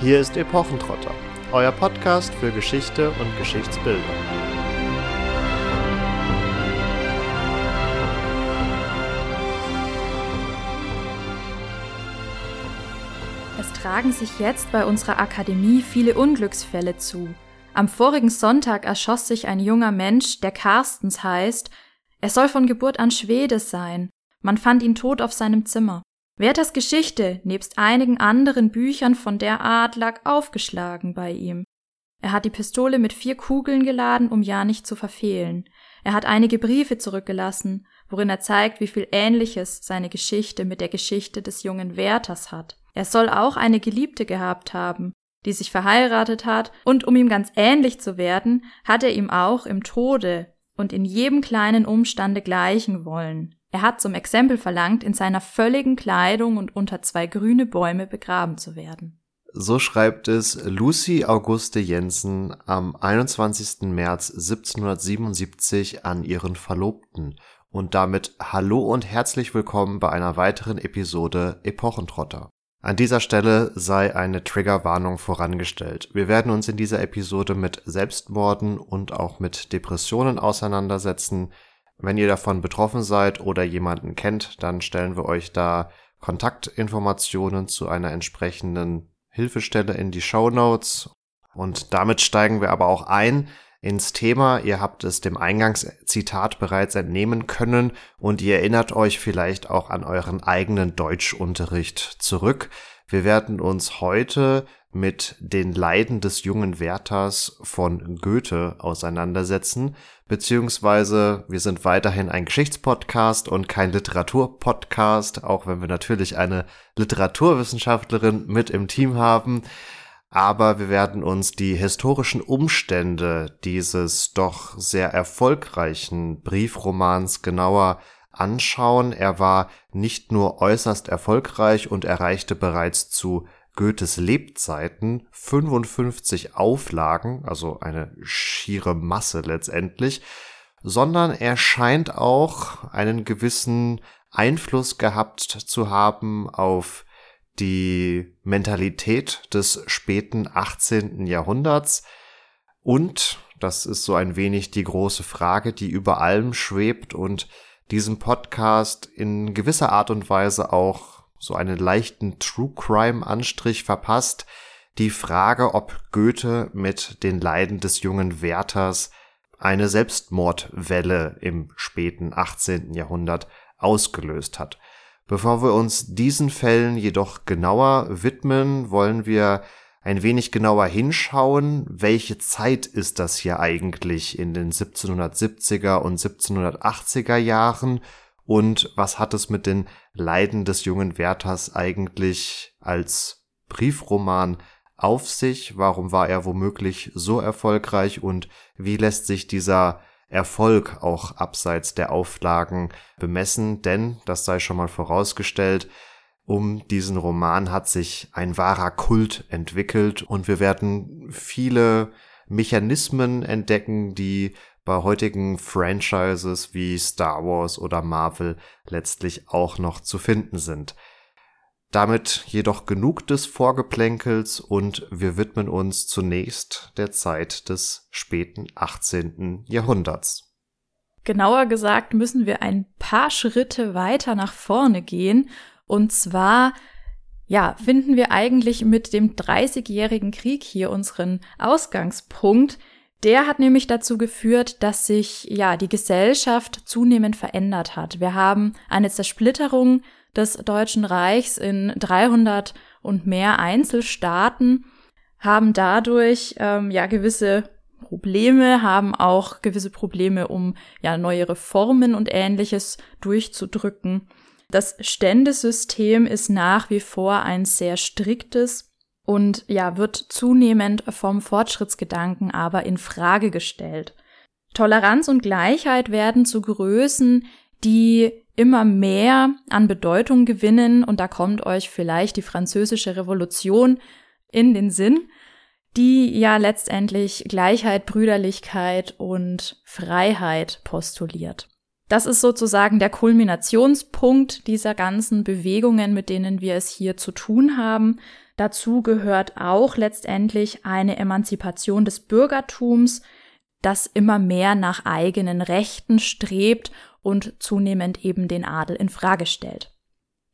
Hier ist Epochentrotter, euer Podcast für Geschichte und Geschichtsbildung. Es tragen sich jetzt bei unserer Akademie viele Unglücksfälle zu. Am vorigen Sonntag erschoss sich ein junger Mensch, der Carstens heißt. Er soll von Geburt an Schwede sein. Man fand ihn tot auf seinem Zimmer. Werthers Geschichte nebst einigen anderen Büchern von der Art lag aufgeschlagen bei ihm. Er hat die Pistole mit vier Kugeln geladen, um ja nicht zu verfehlen. Er hat einige Briefe zurückgelassen, worin er zeigt, wie viel Ähnliches seine Geschichte mit der Geschichte des jungen Werthers hat. Er soll auch eine Geliebte gehabt haben, die sich verheiratet hat, und um ihm ganz ähnlich zu werden, hat er ihm auch im Tode und in jedem kleinen Umstande gleichen wollen. Er hat zum Exempel verlangt, in seiner völligen Kleidung und unter zwei grüne Bäume begraben zu werden. So schreibt es Lucy Auguste Jensen am 21. März 1777 an ihren Verlobten. Und damit hallo und herzlich willkommen bei einer weiteren Episode Epochentrotter. An dieser Stelle sei eine Triggerwarnung vorangestellt. Wir werden uns in dieser Episode mit Selbstmorden und auch mit Depressionen auseinandersetzen. Wenn ihr davon betroffen seid oder jemanden kennt, dann stellen wir euch da Kontaktinformationen zu einer entsprechenden Hilfestelle in die Show Notes. Und damit steigen wir aber auch ein ins Thema. Ihr habt es dem Eingangszitat bereits entnehmen können und ihr erinnert euch vielleicht auch an euren eigenen Deutschunterricht zurück. Wir werden uns heute mit den Leiden des jungen Werthers von Goethe auseinandersetzen, beziehungsweise wir sind weiterhin ein Geschichtspodcast und kein Literaturpodcast, auch wenn wir natürlich eine Literaturwissenschaftlerin mit im Team haben. Aber wir werden uns die historischen Umstände dieses doch sehr erfolgreichen Briefromans genauer anschauen. Er war nicht nur äußerst erfolgreich und erreichte bereits zu Goethes Lebzeiten 55 Auflagen, also eine schiere Masse letztendlich, sondern er scheint auch einen gewissen Einfluss gehabt zu haben auf die Mentalität des späten 18. Jahrhunderts und, das ist so ein wenig die große Frage, die über allem schwebt und diesem Podcast in gewisser Art und Weise auch so einen leichten True Crime Anstrich verpasst, die Frage, ob Goethe mit den Leiden des jungen Werthers eine Selbstmordwelle im späten 18. Jahrhundert ausgelöst hat. Bevor wir uns diesen Fällen jedoch genauer widmen, wollen wir ein wenig genauer hinschauen, welche Zeit ist das hier eigentlich in den 1770er und 1780er Jahren? Und was hat es mit den Leiden des jungen Werthers eigentlich als Briefroman auf sich? Warum war er womöglich so erfolgreich? Und wie lässt sich dieser Erfolg auch abseits der Auflagen bemessen? Denn, das sei schon mal vorausgestellt, um diesen Roman hat sich ein wahrer Kult entwickelt und wir werden viele Mechanismen entdecken, die bei heutigen Franchises wie Star Wars oder Marvel letztlich auch noch zu finden sind. Damit jedoch genug des Vorgeplänkels und wir widmen uns zunächst der Zeit des späten 18. Jahrhunderts. Genauer gesagt müssen wir ein paar Schritte weiter nach vorne gehen und zwar ja, finden wir eigentlich mit dem Dreißigjährigen Krieg hier unseren Ausgangspunkt, der hat nämlich dazu geführt, dass sich ja die Gesellschaft zunehmend verändert hat. Wir haben eine Zersplitterung des Deutschen Reichs in 300 und mehr Einzelstaaten, haben dadurch ähm, ja gewisse Probleme, haben auch gewisse Probleme, um ja neue Reformen und ähnliches durchzudrücken. Das Ständesystem ist nach wie vor ein sehr striktes und ja, wird zunehmend vom Fortschrittsgedanken aber in Frage gestellt. Toleranz und Gleichheit werden zu Größen, die immer mehr an Bedeutung gewinnen und da kommt euch vielleicht die französische Revolution in den Sinn, die ja letztendlich Gleichheit, Brüderlichkeit und Freiheit postuliert. Das ist sozusagen der Kulminationspunkt dieser ganzen Bewegungen, mit denen wir es hier zu tun haben. Dazu gehört auch letztendlich eine Emanzipation des Bürgertums, das immer mehr nach eigenen Rechten strebt und zunehmend eben den Adel in Frage stellt.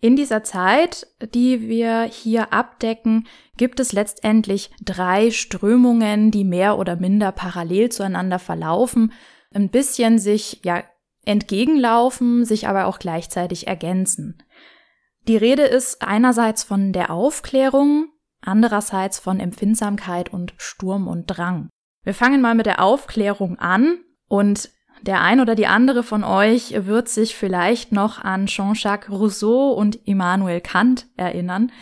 In dieser Zeit, die wir hier abdecken, gibt es letztendlich drei Strömungen, die mehr oder minder parallel zueinander verlaufen, ein bisschen sich ja entgegenlaufen, sich aber auch gleichzeitig ergänzen. Die Rede ist einerseits von der Aufklärung, andererseits von Empfindsamkeit und Sturm und Drang. Wir fangen mal mit der Aufklärung an und der ein oder die andere von euch wird sich vielleicht noch an Jean-Jacques Rousseau und Immanuel Kant erinnern.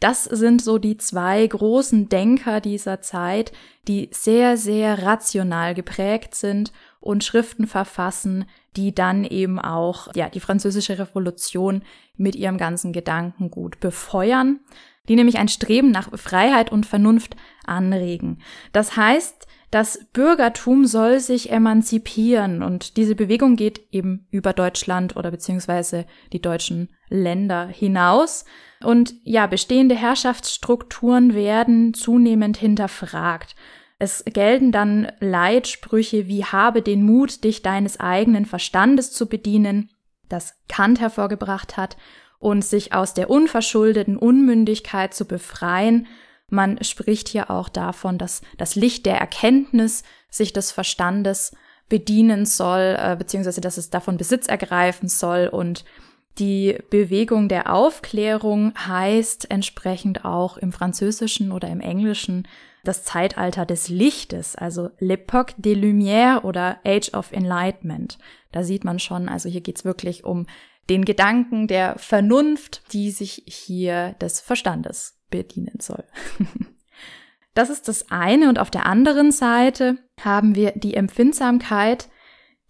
Das sind so die zwei großen Denker dieser Zeit, die sehr, sehr rational geprägt sind und Schriften verfassen, die dann eben auch, ja, die französische Revolution mit ihrem ganzen Gedankengut befeuern, die nämlich ein Streben nach Freiheit und Vernunft anregen. Das heißt, das Bürgertum soll sich emanzipieren und diese Bewegung geht eben über Deutschland oder beziehungsweise die deutschen Länder hinaus. Und ja, bestehende Herrschaftsstrukturen werden zunehmend hinterfragt. Es gelten dann Leitsprüche wie habe den Mut, dich deines eigenen Verstandes zu bedienen, das Kant hervorgebracht hat, und sich aus der unverschuldeten Unmündigkeit zu befreien man spricht hier auch davon, dass das Licht der Erkenntnis sich des Verstandes bedienen soll, äh, beziehungsweise dass es davon Besitz ergreifen soll und die Bewegung der Aufklärung heißt entsprechend auch im Französischen oder im Englischen das Zeitalter des Lichtes, also l'époque des Lumières oder Age of Enlightenment. Da sieht man schon, also hier geht's wirklich um den Gedanken der Vernunft, die sich hier des Verstandes bedienen soll. das ist das eine. Und auf der anderen Seite haben wir die Empfindsamkeit,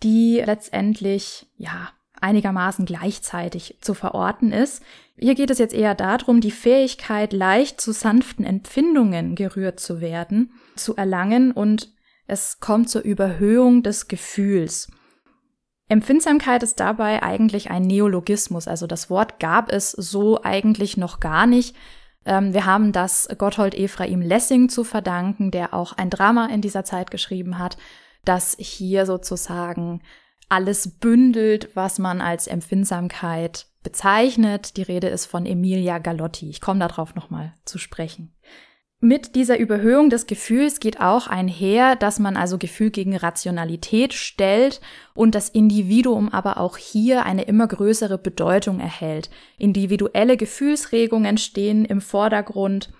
die letztendlich, ja, einigermaßen gleichzeitig zu verorten ist. Hier geht es jetzt eher darum, die Fähigkeit, leicht zu sanften Empfindungen gerührt zu werden, zu erlangen und es kommt zur Überhöhung des Gefühls. Empfindsamkeit ist dabei eigentlich ein Neologismus, also das Wort gab es so eigentlich noch gar nicht. Ähm, wir haben das Gotthold Ephraim Lessing zu verdanken, der auch ein Drama in dieser Zeit geschrieben hat, das hier sozusagen alles bündelt, was man als Empfindsamkeit bezeichnet. Die Rede ist von Emilia Galotti. Ich komme darauf nochmal zu sprechen. Mit dieser Überhöhung des Gefühls geht auch einher, dass man also Gefühl gegen Rationalität stellt und das Individuum aber auch hier eine immer größere Bedeutung erhält. Individuelle Gefühlsregungen stehen im Vordergrund,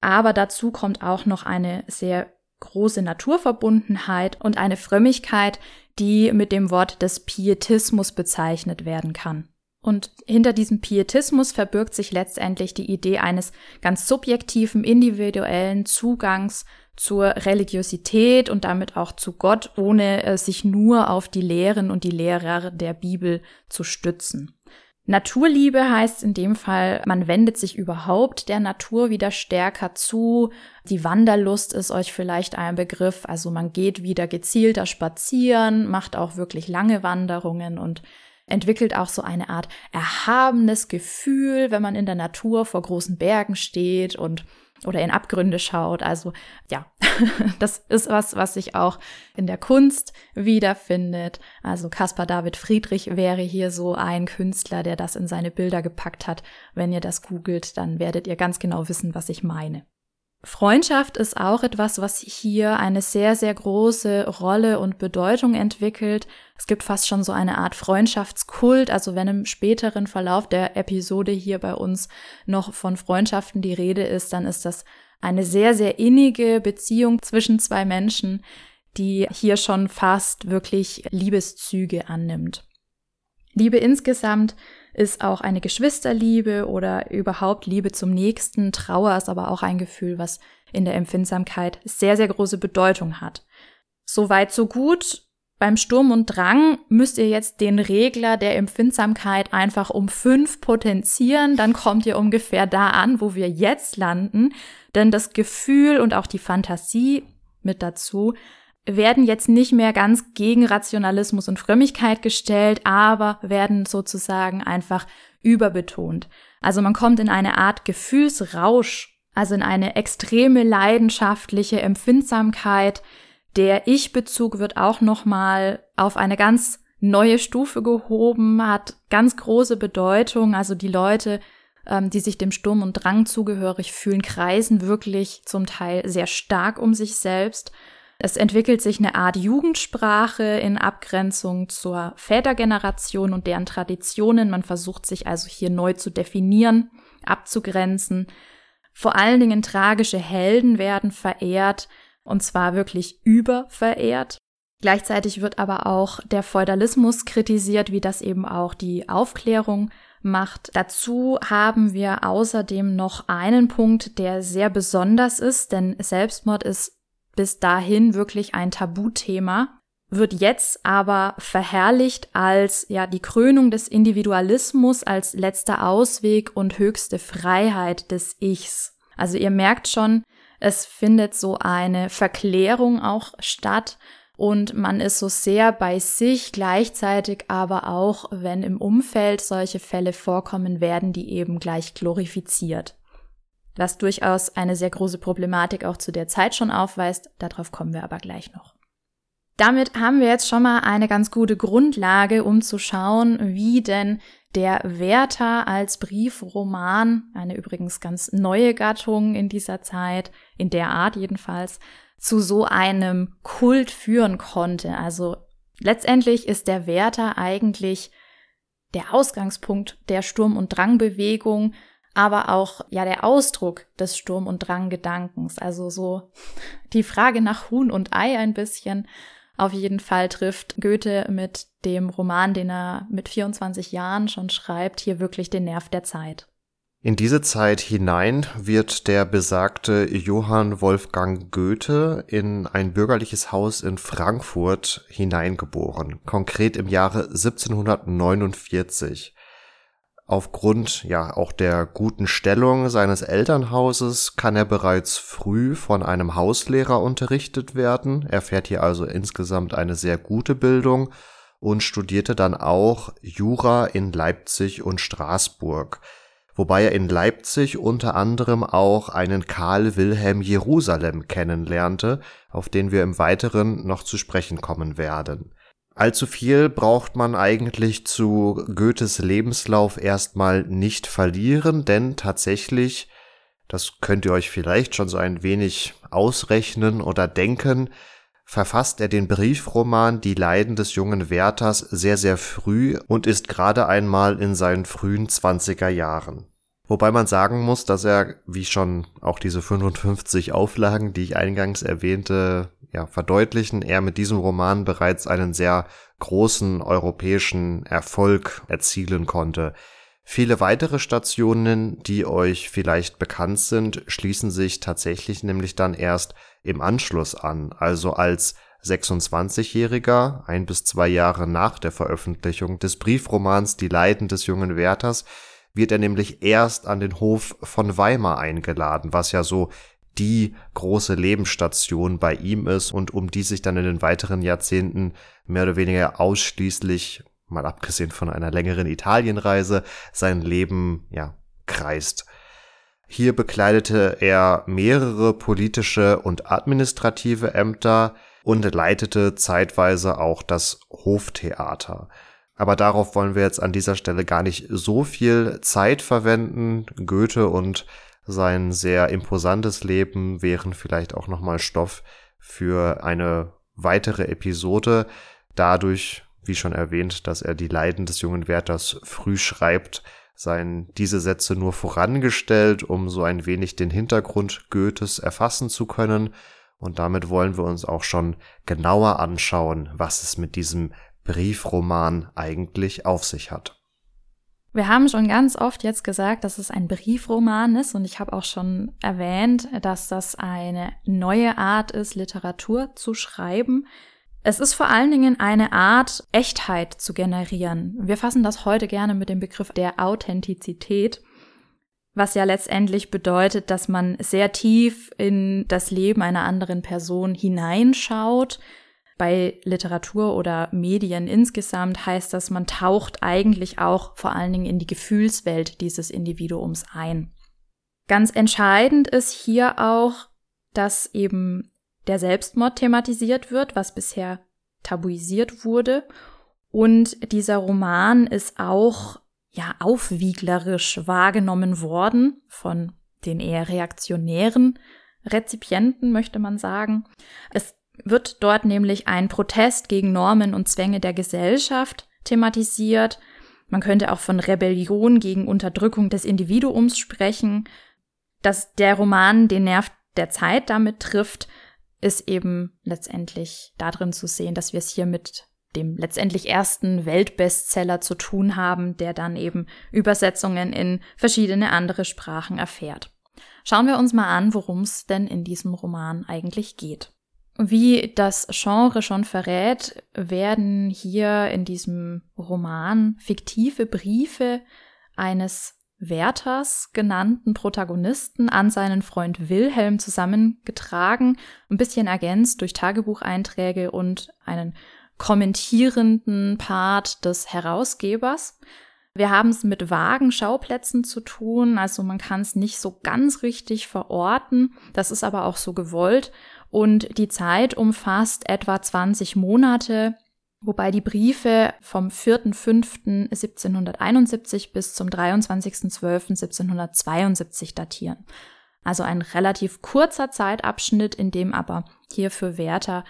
aber dazu kommt auch noch eine sehr große Naturverbundenheit und eine Frömmigkeit, die mit dem Wort des Pietismus bezeichnet werden kann. Und hinter diesem Pietismus verbirgt sich letztendlich die Idee eines ganz subjektiven, individuellen Zugangs zur Religiosität und damit auch zu Gott, ohne äh, sich nur auf die Lehren und die Lehrer der Bibel zu stützen. Naturliebe heißt in dem Fall, man wendet sich überhaupt der Natur wieder stärker zu. Die Wanderlust ist euch vielleicht ein Begriff. Also man geht wieder gezielter spazieren, macht auch wirklich lange Wanderungen und entwickelt auch so eine Art erhabenes Gefühl, wenn man in der Natur vor großen Bergen steht und oder in Abgründe schaut. Also ja, das ist was, was sich auch in der Kunst wiederfindet. Also Caspar David Friedrich wäre hier so ein Künstler, der das in seine Bilder gepackt hat. Wenn ihr das googelt, dann werdet ihr ganz genau wissen, was ich meine. Freundschaft ist auch etwas, was hier eine sehr, sehr große Rolle und Bedeutung entwickelt. Es gibt fast schon so eine Art Freundschaftskult. Also wenn im späteren Verlauf der Episode hier bei uns noch von Freundschaften die Rede ist, dann ist das eine sehr, sehr innige Beziehung zwischen zwei Menschen, die hier schon fast wirklich Liebeszüge annimmt. Liebe insgesamt ist auch eine Geschwisterliebe oder überhaupt Liebe zum Nächsten. Trauer ist aber auch ein Gefühl, was in der Empfindsamkeit sehr, sehr große Bedeutung hat. Soweit, so gut. Beim Sturm und Drang müsst ihr jetzt den Regler der Empfindsamkeit einfach um fünf potenzieren, dann kommt ihr ungefähr da an, wo wir jetzt landen, denn das Gefühl und auch die Fantasie mit dazu werden jetzt nicht mehr ganz gegen Rationalismus und Frömmigkeit gestellt, aber werden sozusagen einfach überbetont. Also man kommt in eine Art Gefühlsrausch also in eine extreme leidenschaftliche Empfindsamkeit. Der Ich-Bezug wird auch nochmal auf eine ganz neue Stufe gehoben, hat ganz große Bedeutung. Also die Leute, ähm, die sich dem Sturm und Drang zugehörig fühlen, kreisen wirklich zum Teil sehr stark um sich selbst. Es entwickelt sich eine Art Jugendsprache in Abgrenzung zur Vätergeneration und deren Traditionen. Man versucht sich also hier neu zu definieren, abzugrenzen. Vor allen Dingen tragische Helden werden verehrt, und zwar wirklich überverehrt. Gleichzeitig wird aber auch der Feudalismus kritisiert, wie das eben auch die Aufklärung macht. Dazu haben wir außerdem noch einen Punkt, der sehr besonders ist, denn Selbstmord ist bis dahin wirklich ein Tabuthema, wird jetzt aber verherrlicht als ja die Krönung des Individualismus als letzter Ausweg und höchste Freiheit des Ichs. Also ihr merkt schon, es findet so eine Verklärung auch statt und man ist so sehr bei sich gleichzeitig aber auch, wenn im Umfeld solche Fälle vorkommen, werden die eben gleich glorifiziert was durchaus eine sehr große Problematik auch zu der Zeit schon aufweist. Darauf kommen wir aber gleich noch. Damit haben wir jetzt schon mal eine ganz gute Grundlage, um zu schauen, wie denn der Werther als Briefroman, eine übrigens ganz neue Gattung in dieser Zeit, in der Art jedenfalls, zu so einem Kult führen konnte. Also letztendlich ist der Werther eigentlich der Ausgangspunkt der Sturm- und Drangbewegung, aber auch ja der Ausdruck des Sturm- und Drang-Gedankens. Also so die Frage nach Huhn und Ei ein bisschen. Auf jeden Fall trifft Goethe mit dem Roman, den er mit 24 Jahren schon schreibt, hier wirklich den Nerv der Zeit. In diese Zeit hinein wird der besagte Johann Wolfgang Goethe in ein bürgerliches Haus in Frankfurt hineingeboren, konkret im Jahre 1749. Aufgrund ja auch der guten Stellung seines Elternhauses kann er bereits früh von einem Hauslehrer unterrichtet werden. Er fährt hier also insgesamt eine sehr gute Bildung und studierte dann auch Jura in Leipzig und Straßburg, wobei er in Leipzig unter anderem auch einen Karl Wilhelm Jerusalem kennenlernte, auf den wir im Weiteren noch zu sprechen kommen werden. Allzu viel braucht man eigentlich zu Goethes Lebenslauf erstmal nicht verlieren, denn tatsächlich, das könnt ihr euch vielleicht schon so ein wenig ausrechnen oder denken, verfasst er den Briefroman Die Leiden des jungen Werthers sehr, sehr früh und ist gerade einmal in seinen frühen Zwanziger Jahren. Wobei man sagen muss, dass er, wie schon auch diese 55 Auflagen, die ich eingangs erwähnte, ja, verdeutlichen, er mit diesem Roman bereits einen sehr großen europäischen Erfolg erzielen konnte. Viele weitere Stationen, die euch vielleicht bekannt sind, schließen sich tatsächlich nämlich dann erst im Anschluss an, also als 26-Jähriger, ein bis zwei Jahre nach der Veröffentlichung des Briefromans Die Leiden des jungen Werthers, wird er nämlich erst an den Hof von Weimar eingeladen, was ja so die große Lebensstation bei ihm ist und um die sich dann in den weiteren Jahrzehnten mehr oder weniger ausschließlich, mal abgesehen von einer längeren Italienreise, sein Leben, ja, kreist. Hier bekleidete er mehrere politische und administrative Ämter und leitete zeitweise auch das Hoftheater. Aber darauf wollen wir jetzt an dieser Stelle gar nicht so viel Zeit verwenden. Goethe und sein sehr imposantes Leben wären vielleicht auch nochmal Stoff für eine weitere Episode. Dadurch, wie schon erwähnt, dass er die Leiden des jungen Wärters früh schreibt, seien diese Sätze nur vorangestellt, um so ein wenig den Hintergrund Goethes erfassen zu können. Und damit wollen wir uns auch schon genauer anschauen, was es mit diesem Briefroman eigentlich auf sich hat. Wir haben schon ganz oft jetzt gesagt, dass es ein Briefroman ist und ich habe auch schon erwähnt, dass das eine neue Art ist, Literatur zu schreiben. Es ist vor allen Dingen eine Art, Echtheit zu generieren. Wir fassen das heute gerne mit dem Begriff der Authentizität, was ja letztendlich bedeutet, dass man sehr tief in das Leben einer anderen Person hineinschaut, bei Literatur oder Medien insgesamt heißt das, man taucht eigentlich auch vor allen Dingen in die Gefühlswelt dieses Individuums ein. Ganz entscheidend ist hier auch, dass eben der Selbstmord thematisiert wird, was bisher tabuisiert wurde. Und dieser Roman ist auch ja aufwieglerisch wahrgenommen worden von den eher reaktionären Rezipienten, möchte man sagen. Es wird dort nämlich ein Protest gegen Normen und Zwänge der Gesellschaft thematisiert. Man könnte auch von Rebellion gegen Unterdrückung des Individuums sprechen. Dass der Roman den Nerv der Zeit damit trifft, ist eben letztendlich darin zu sehen, dass wir es hier mit dem letztendlich ersten Weltbestseller zu tun haben, der dann eben Übersetzungen in verschiedene andere Sprachen erfährt. Schauen wir uns mal an, worum es denn in diesem Roman eigentlich geht. Wie das Genre schon verrät, werden hier in diesem Roman fiktive Briefe eines Werthers genannten Protagonisten an seinen Freund Wilhelm zusammengetragen, ein bisschen ergänzt durch Tagebucheinträge und einen kommentierenden Part des Herausgebers. Wir haben es mit vagen Schauplätzen zu tun, also man kann es nicht so ganz richtig verorten. Das ist aber auch so gewollt. Und die Zeit umfasst etwa 20 Monate, wobei die Briefe vom 4.5.1771 bis zum 23.12.1772 datieren. Also ein relativ kurzer Zeitabschnitt, in dem aber hier für Werther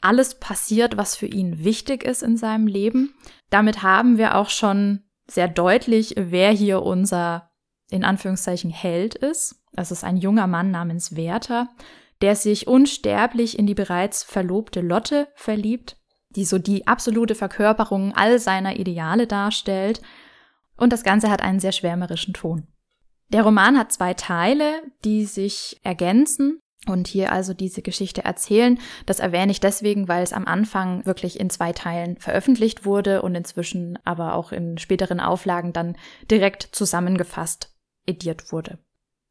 alles passiert, was für ihn wichtig ist in seinem Leben. Damit haben wir auch schon sehr deutlich, wer hier unser in Anführungszeichen Held ist. Das ist ein junger Mann namens Werther, der sich unsterblich in die bereits verlobte Lotte verliebt, die so die absolute Verkörperung all seiner Ideale darstellt. Und das Ganze hat einen sehr schwärmerischen Ton. Der Roman hat zwei Teile, die sich ergänzen und hier also diese Geschichte erzählen. Das erwähne ich deswegen, weil es am Anfang wirklich in zwei Teilen veröffentlicht wurde und inzwischen aber auch in späteren Auflagen dann direkt zusammengefasst ediert wurde.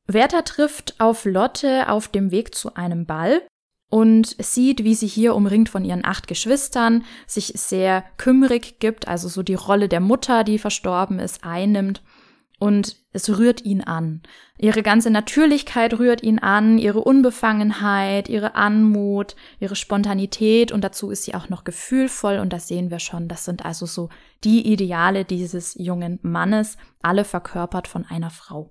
Werther trifft auf Lotte auf dem Weg zu einem Ball und sieht, wie sie hier umringt von ihren acht Geschwistern sich sehr kümmerig gibt, also so die Rolle der Mutter, die verstorben ist, einnimmt und es rührt ihn an. Ihre ganze Natürlichkeit rührt ihn an, ihre Unbefangenheit, ihre Anmut, ihre Spontanität und dazu ist sie auch noch gefühlvoll und das sehen wir schon. Das sind also so die Ideale dieses jungen Mannes, alle verkörpert von einer Frau.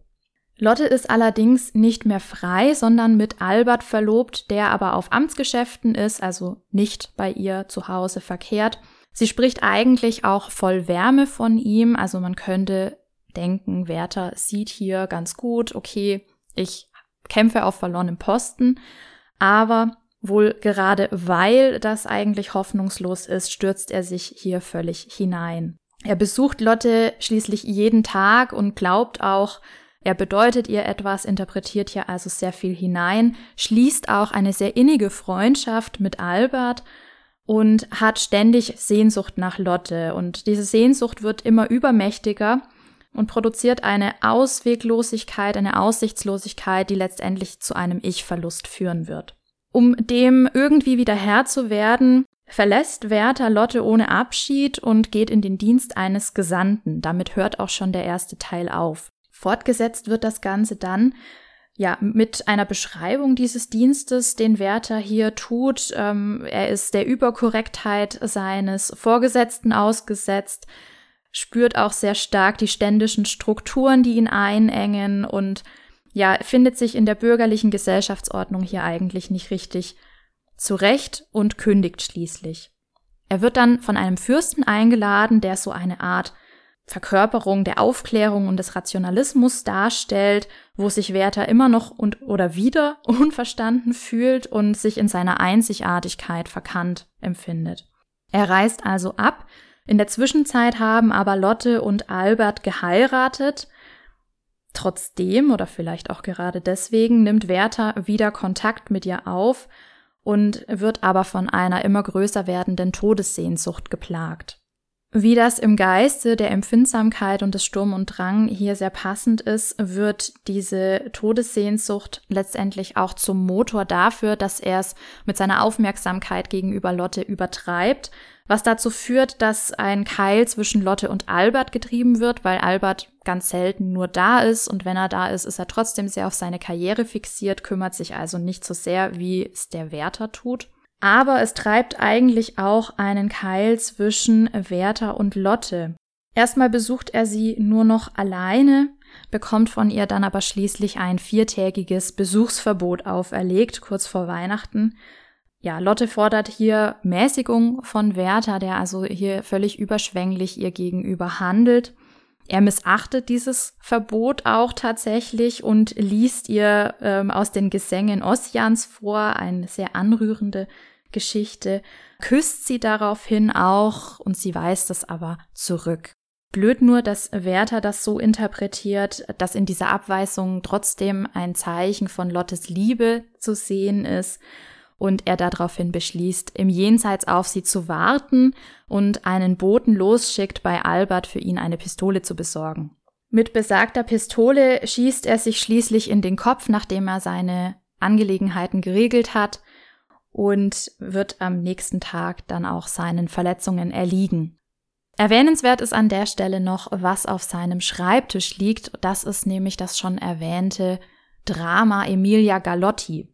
Lotte ist allerdings nicht mehr frei, sondern mit Albert verlobt, der aber auf Amtsgeschäften ist, also nicht bei ihr zu Hause verkehrt. Sie spricht eigentlich auch voll Wärme von ihm, also man könnte denken, Werther sieht hier ganz gut, okay, ich kämpfe auf verlorenem Posten, aber wohl gerade weil das eigentlich hoffnungslos ist, stürzt er sich hier völlig hinein. Er besucht Lotte schließlich jeden Tag und glaubt auch, er bedeutet ihr etwas, interpretiert hier also sehr viel hinein, schließt auch eine sehr innige Freundschaft mit Albert und hat ständig Sehnsucht nach Lotte. Und diese Sehnsucht wird immer übermächtiger und produziert eine Ausweglosigkeit, eine Aussichtslosigkeit, die letztendlich zu einem Ich-Verlust führen wird. Um dem irgendwie wieder Herr zu werden, verlässt Werther Lotte ohne Abschied und geht in den Dienst eines Gesandten. Damit hört auch schon der erste Teil auf. Fortgesetzt wird das Ganze dann, ja, mit einer Beschreibung dieses Dienstes, den Werther hier tut. Ähm, er ist der Überkorrektheit seines Vorgesetzten ausgesetzt spürt auch sehr stark die ständischen Strukturen, die ihn einengen und ja, findet sich in der bürgerlichen Gesellschaftsordnung hier eigentlich nicht richtig zurecht und kündigt schließlich. Er wird dann von einem Fürsten eingeladen, der so eine Art Verkörperung der Aufklärung und des Rationalismus darstellt, wo sich Werther immer noch und oder wieder unverstanden fühlt und sich in seiner Einzigartigkeit verkannt empfindet. Er reist also ab, in der Zwischenzeit haben aber Lotte und Albert geheiratet. Trotzdem oder vielleicht auch gerade deswegen nimmt Werther wieder Kontakt mit ihr auf und wird aber von einer immer größer werdenden Todessehnsucht geplagt. Wie das im Geiste der Empfindsamkeit und des Sturm und Drang hier sehr passend ist, wird diese Todessehnsucht letztendlich auch zum Motor dafür, dass er es mit seiner Aufmerksamkeit gegenüber Lotte übertreibt was dazu führt, dass ein Keil zwischen Lotte und Albert getrieben wird, weil Albert ganz selten nur da ist und wenn er da ist, ist er trotzdem sehr auf seine Karriere fixiert, kümmert sich also nicht so sehr, wie es der Wärter tut. Aber es treibt eigentlich auch einen Keil zwischen Werther und Lotte. Erstmal besucht er sie nur noch alleine, bekommt von ihr dann aber schließlich ein viertägiges Besuchsverbot auferlegt, kurz vor Weihnachten. Ja, Lotte fordert hier Mäßigung von Werther, der also hier völlig überschwänglich ihr gegenüber handelt. Er missachtet dieses Verbot auch tatsächlich und liest ihr ähm, aus den Gesängen Ossians vor, eine sehr anrührende Geschichte, küsst sie daraufhin auch und sie weist es aber zurück. Blöd nur, dass Werther das so interpretiert, dass in dieser Abweisung trotzdem ein Zeichen von Lottes Liebe zu sehen ist und er daraufhin beschließt, im Jenseits auf sie zu warten und einen Boten losschickt, bei Albert für ihn eine Pistole zu besorgen. Mit besagter Pistole schießt er sich schließlich in den Kopf, nachdem er seine Angelegenheiten geregelt hat und wird am nächsten Tag dann auch seinen Verletzungen erliegen. Erwähnenswert ist an der Stelle noch, was auf seinem Schreibtisch liegt. Das ist nämlich das schon erwähnte Drama Emilia Galotti.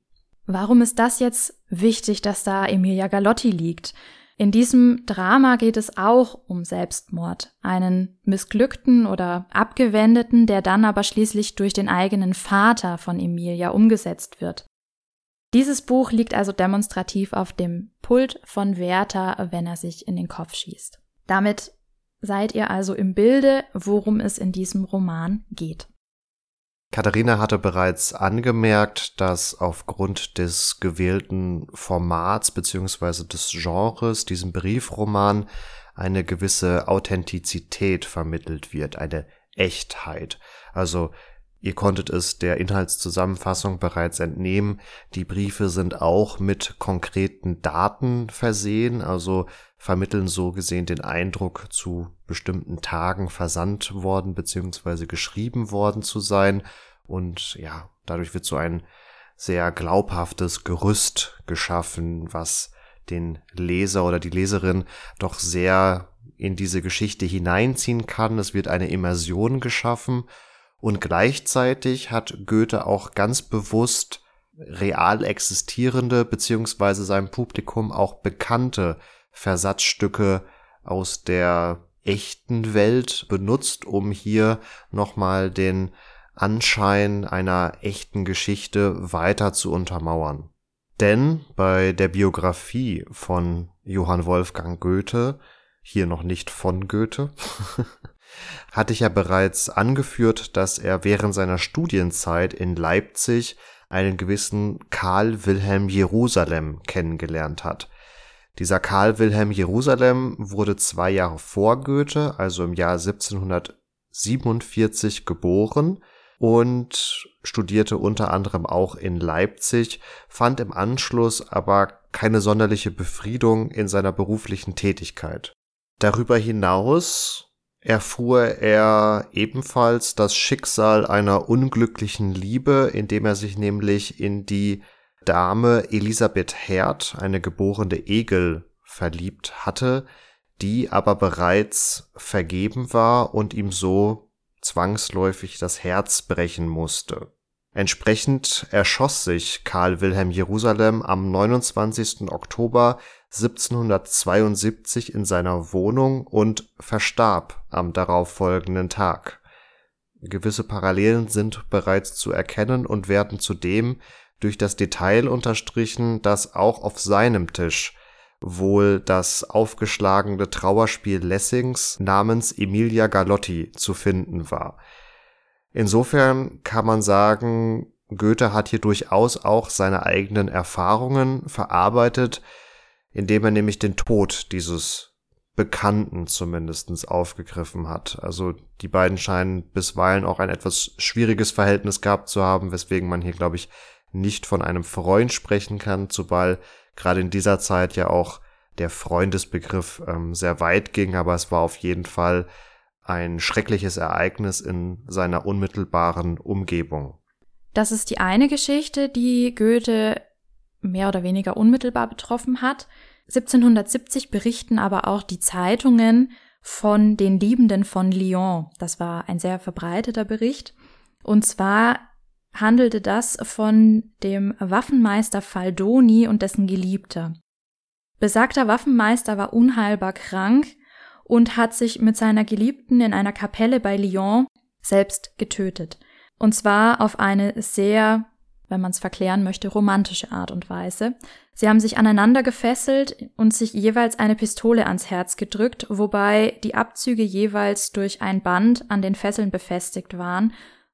Warum ist das jetzt wichtig, dass da Emilia Galotti liegt? In diesem Drama geht es auch um Selbstmord, einen missglückten oder abgewendeten, der dann aber schließlich durch den eigenen Vater von Emilia umgesetzt wird. Dieses Buch liegt also demonstrativ auf dem Pult von Werther, wenn er sich in den Kopf schießt. Damit seid ihr also im Bilde, worum es in diesem Roman geht. Katharina hatte bereits angemerkt, dass aufgrund des gewählten Formats beziehungsweise des Genres diesem Briefroman eine gewisse Authentizität vermittelt wird, eine Echtheit. Also Ihr konntet es der Inhaltszusammenfassung bereits entnehmen. Die Briefe sind auch mit konkreten Daten versehen, also vermitteln so gesehen den Eindruck, zu bestimmten Tagen versandt worden bzw. geschrieben worden zu sein. Und ja, dadurch wird so ein sehr glaubhaftes Gerüst geschaffen, was den Leser oder die Leserin doch sehr in diese Geschichte hineinziehen kann. Es wird eine Immersion geschaffen und gleichzeitig hat Goethe auch ganz bewusst real existierende beziehungsweise seinem Publikum auch bekannte Versatzstücke aus der echten Welt benutzt, um hier nochmal den Anschein einer echten Geschichte weiter zu untermauern. Denn bei der Biografie von Johann Wolfgang Goethe, hier noch nicht von Goethe, hatte ich ja bereits angeführt, dass er während seiner Studienzeit in Leipzig einen gewissen Karl Wilhelm Jerusalem kennengelernt hat. Dieser Karl Wilhelm Jerusalem wurde zwei Jahre vor Goethe, also im Jahr 1747 geboren und studierte unter anderem auch in Leipzig, fand im Anschluss aber keine sonderliche Befriedung in seiner beruflichen Tätigkeit. Darüber hinaus erfuhr er ebenfalls das Schicksal einer unglücklichen Liebe, indem er sich nämlich in die Dame Elisabeth Herd, eine geborene Egel, verliebt hatte, die aber bereits vergeben war und ihm so zwangsläufig das Herz brechen musste. Entsprechend erschoss sich Karl Wilhelm Jerusalem am 29. Oktober 1772 in seiner Wohnung und verstarb am darauffolgenden Tag. Gewisse Parallelen sind bereits zu erkennen und werden zudem durch das Detail unterstrichen, dass auch auf seinem Tisch wohl das aufgeschlagene Trauerspiel Lessings namens Emilia Galotti zu finden war. Insofern kann man sagen, Goethe hat hier durchaus auch seine eigenen Erfahrungen verarbeitet, indem er nämlich den Tod dieses Bekannten zumindestens aufgegriffen hat. Also die beiden scheinen bisweilen auch ein etwas schwieriges Verhältnis gehabt zu haben, weswegen man hier, glaube ich, nicht von einem Freund sprechen kann, zumal gerade in dieser Zeit ja auch der Freundesbegriff ähm, sehr weit ging, aber es war auf jeden Fall ein schreckliches Ereignis in seiner unmittelbaren Umgebung. Das ist die eine Geschichte, die Goethe mehr oder weniger unmittelbar betroffen hat. 1770 berichten aber auch die Zeitungen von den Liebenden von Lyon. Das war ein sehr verbreiteter Bericht. Und zwar handelte das von dem Waffenmeister Faldoni und dessen Geliebter. Besagter Waffenmeister war unheilbar krank und hat sich mit seiner Geliebten in einer Kapelle bei Lyon selbst getötet. Und zwar auf eine sehr, wenn man es verklären möchte, romantische Art und Weise. Sie haben sich aneinander gefesselt und sich jeweils eine Pistole ans Herz gedrückt, wobei die Abzüge jeweils durch ein Band an den Fesseln befestigt waren,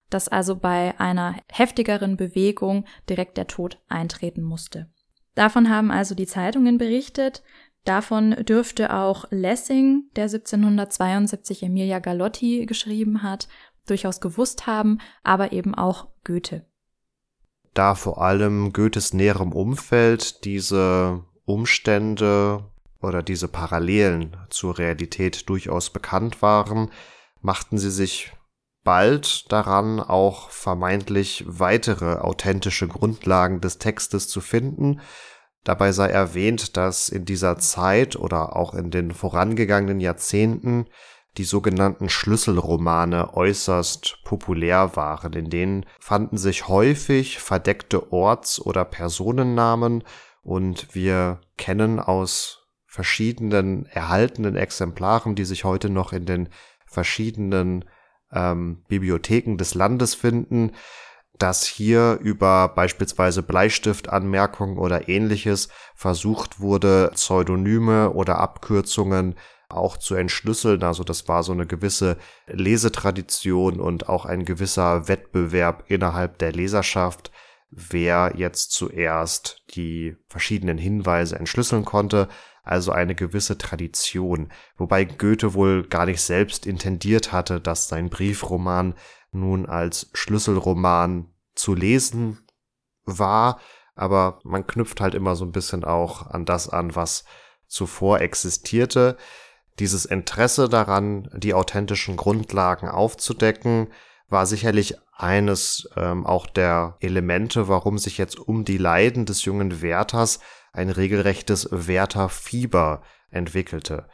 dass also bei einer heftigeren Bewegung direkt der Tod eintreten musste. Davon haben also die Zeitungen berichtet. Davon dürfte auch Lessing, der 1772 Emilia Galotti geschrieben hat, durchaus gewusst haben, aber eben auch Goethe. Da vor allem Goethes näherem Umfeld diese Umstände oder diese Parallelen zur Realität durchaus bekannt waren, machten sie sich bald daran, auch vermeintlich weitere authentische Grundlagen des Textes zu finden. Dabei sei erwähnt, dass in dieser Zeit oder auch in den vorangegangenen Jahrzehnten die sogenannten Schlüsselromane äußerst populär waren. In denen fanden sich häufig verdeckte Orts- oder Personennamen und wir kennen aus verschiedenen erhaltenen Exemplaren, die sich heute noch in den verschiedenen ähm, Bibliotheken des Landes finden, dass hier über beispielsweise Bleistiftanmerkungen oder ähnliches versucht wurde, Pseudonyme oder Abkürzungen auch zu entschlüsseln. Also das war so eine gewisse Lesetradition und auch ein gewisser Wettbewerb innerhalb der Leserschaft, wer jetzt zuerst die verschiedenen Hinweise entschlüsseln konnte also eine gewisse Tradition, wobei Goethe wohl gar nicht selbst intendiert hatte, dass sein Briefroman nun als Schlüsselroman zu lesen war, aber man knüpft halt immer so ein bisschen auch an das an, was zuvor existierte. Dieses Interesse daran, die authentischen Grundlagen aufzudecken, war sicherlich eines ähm, auch der Elemente, warum sich jetzt um die Leiden des jungen Werthers ein regelrechtes Werther-Fieber entwickelte.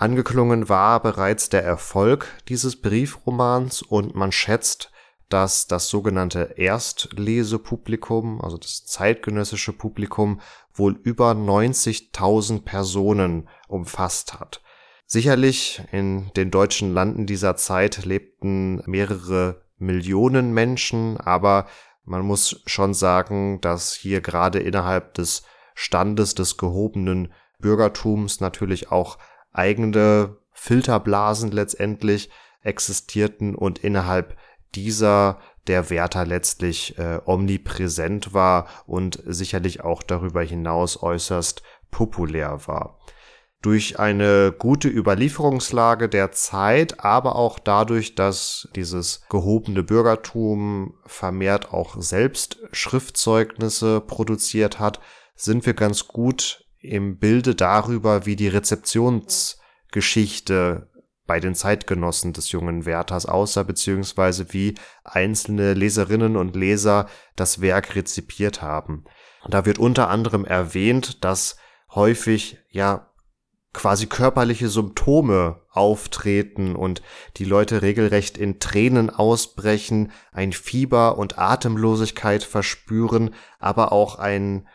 Angeklungen war bereits der Erfolg dieses Briefromans und man schätzt, dass das sogenannte Erstlesepublikum, also das zeitgenössische Publikum, wohl über 90.000 Personen umfasst hat. Sicherlich in den deutschen Landen dieser Zeit lebten mehrere Millionen Menschen, aber man muss schon sagen, dass hier gerade innerhalb des Standes des gehobenen Bürgertums natürlich auch eigene Filterblasen letztendlich existierten und innerhalb dieser der Wärter letztlich äh, omnipräsent war und sicherlich auch darüber hinaus äußerst populär war. Durch eine gute Überlieferungslage der Zeit, aber auch dadurch, dass dieses gehobene Bürgertum vermehrt auch selbst Schriftzeugnisse produziert hat, sind wir ganz gut im Bilde darüber, wie die Rezeptionsgeschichte bei den Zeitgenossen des jungen Werthers aussah, beziehungsweise wie einzelne Leserinnen und Leser das Werk rezipiert haben. Da wird unter anderem erwähnt, dass häufig ja quasi körperliche Symptome auftreten und die Leute regelrecht in Tränen ausbrechen, ein Fieber und Atemlosigkeit verspüren, aber auch ein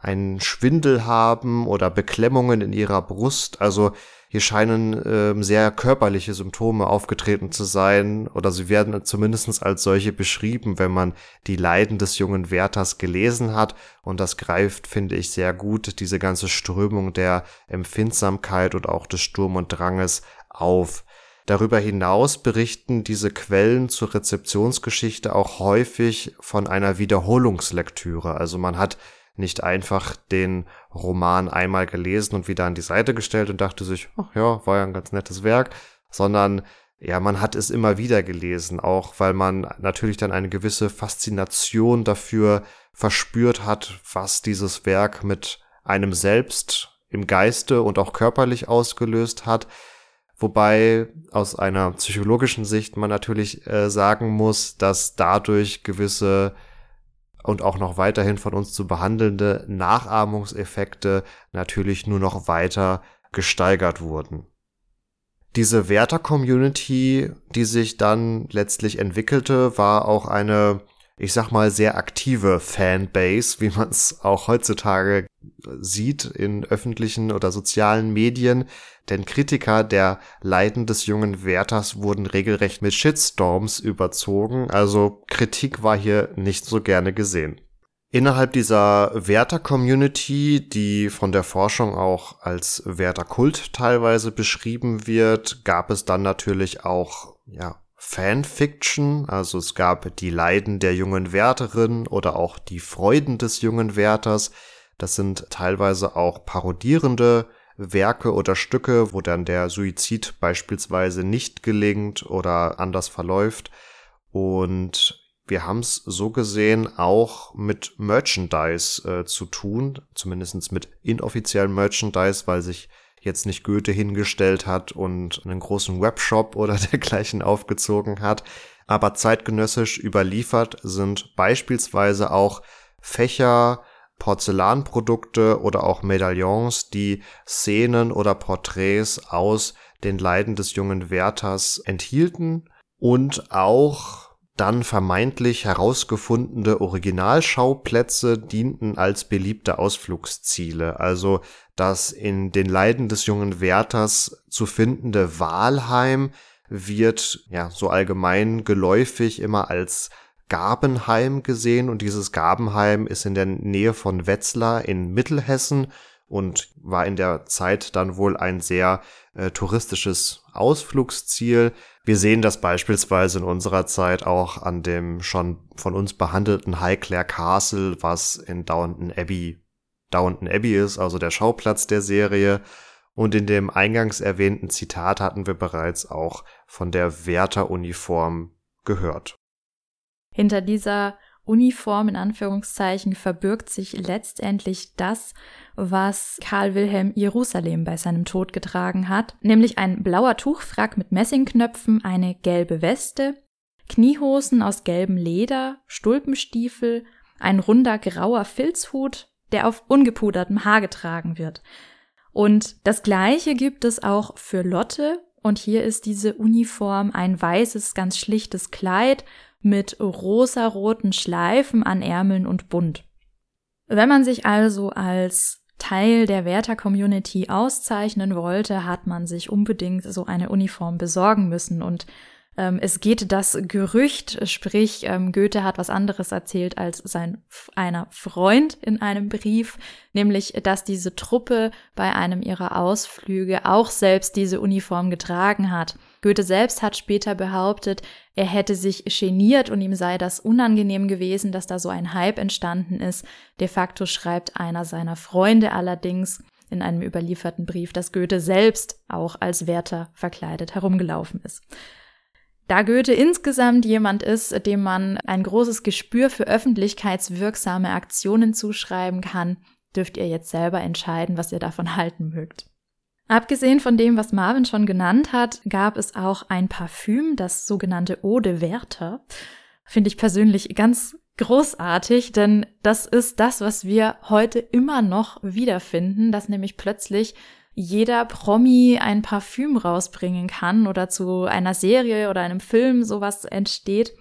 einen Schwindel haben oder Beklemmungen in ihrer Brust. Also hier scheinen ähm, sehr körperliche Symptome aufgetreten zu sein oder sie werden zumindest als solche beschrieben, wenn man die Leiden des jungen Werthers gelesen hat. Und das greift, finde ich, sehr gut diese ganze Strömung der Empfindsamkeit und auch des Sturm und Dranges auf. Darüber hinaus berichten diese Quellen zur Rezeptionsgeschichte auch häufig von einer Wiederholungslektüre. Also man hat nicht einfach den Roman einmal gelesen und wieder an die Seite gestellt und dachte sich, ach ja, war ja ein ganz nettes Werk, sondern ja, man hat es immer wieder gelesen, auch weil man natürlich dann eine gewisse Faszination dafür verspürt hat, was dieses Werk mit einem selbst im Geiste und auch körperlich ausgelöst hat. Wobei aus einer psychologischen Sicht man natürlich äh, sagen muss, dass dadurch gewisse und auch noch weiterhin von uns zu behandelnde Nachahmungseffekte natürlich nur noch weiter gesteigert wurden. Diese Werther-Community, die sich dann letztlich entwickelte, war auch eine, ich sag mal, sehr aktive Fanbase, wie man es auch heutzutage sieht in öffentlichen oder sozialen Medien. Denn Kritiker der Leiden des jungen Werthers wurden regelrecht mit Shitstorms überzogen, also Kritik war hier nicht so gerne gesehen. Innerhalb dieser Werther-Community, die von der Forschung auch als Werther-Kult teilweise beschrieben wird, gab es dann natürlich auch, ja, Fanfiction, also es gab die Leiden der jungen Wärterin oder auch die Freuden des jungen Wärters. Das sind teilweise auch parodierende Werke oder Stücke, wo dann der Suizid beispielsweise nicht gelingt oder anders verläuft. Und wir haben es so gesehen auch mit Merchandise äh, zu tun, zumindestens mit inoffiziellen Merchandise, weil sich jetzt nicht Goethe hingestellt hat und einen großen Webshop oder dergleichen aufgezogen hat. Aber zeitgenössisch überliefert sind beispielsweise auch Fächer, Porzellanprodukte oder auch Medaillons, die Szenen oder Porträts aus den Leiden des jungen Werthers enthielten und auch dann vermeintlich herausgefundene Originalschauplätze dienten als beliebte Ausflugsziele, also das in den Leiden des jungen Wärters zu findende Walheim wird ja so allgemein geläufig immer als Gabenheim gesehen. Und dieses Gabenheim ist in der Nähe von Wetzlar in Mittelhessen und war in der Zeit dann wohl ein sehr äh, touristisches Ausflugsziel. Wir sehen das beispielsweise in unserer Zeit auch an dem schon von uns behandelten Highclere Castle, was in Downton Abbey, Downton Abbey ist, also der Schauplatz der Serie. Und in dem eingangs erwähnten Zitat hatten wir bereits auch von der Wärteruniform gehört. Hinter dieser Uniform in Anführungszeichen verbirgt sich letztendlich das, was Karl Wilhelm Jerusalem bei seinem Tod getragen hat, nämlich ein blauer Tuchfrack mit Messingknöpfen, eine gelbe Weste, Kniehosen aus gelbem Leder, Stulpenstiefel, ein runder grauer Filzhut, der auf ungepudertem Haar getragen wird. Und das gleiche gibt es auch für Lotte, und hier ist diese Uniform ein weißes, ganz schlichtes Kleid mit rosaroten Schleifen an Ärmeln und bunt. Wenn man sich also als Teil der Werther-Community auszeichnen wollte, hat man sich unbedingt so eine Uniform besorgen müssen und ähm, es geht das Gerücht, sprich ähm, Goethe hat was anderes erzählt als sein einer Freund in einem Brief, nämlich dass diese Truppe bei einem ihrer Ausflüge auch selbst diese Uniform getragen hat. Goethe selbst hat später behauptet, er hätte sich geniert und ihm sei das unangenehm gewesen, dass da so ein Hype entstanden ist. De facto schreibt einer seiner Freunde allerdings in einem überlieferten Brief, dass Goethe selbst auch als Wärter verkleidet herumgelaufen ist. Da Goethe insgesamt jemand ist, dem man ein großes Gespür für öffentlichkeitswirksame Aktionen zuschreiben kann, dürft ihr jetzt selber entscheiden, was ihr davon halten mögt. Abgesehen von dem, was Marvin schon genannt hat, gab es auch ein Parfüm, das sogenannte Eau de Werther. Finde ich persönlich ganz großartig, denn das ist das, was wir heute immer noch wiederfinden, dass nämlich plötzlich jeder Promi ein Parfüm rausbringen kann oder zu einer Serie oder einem Film sowas entsteht.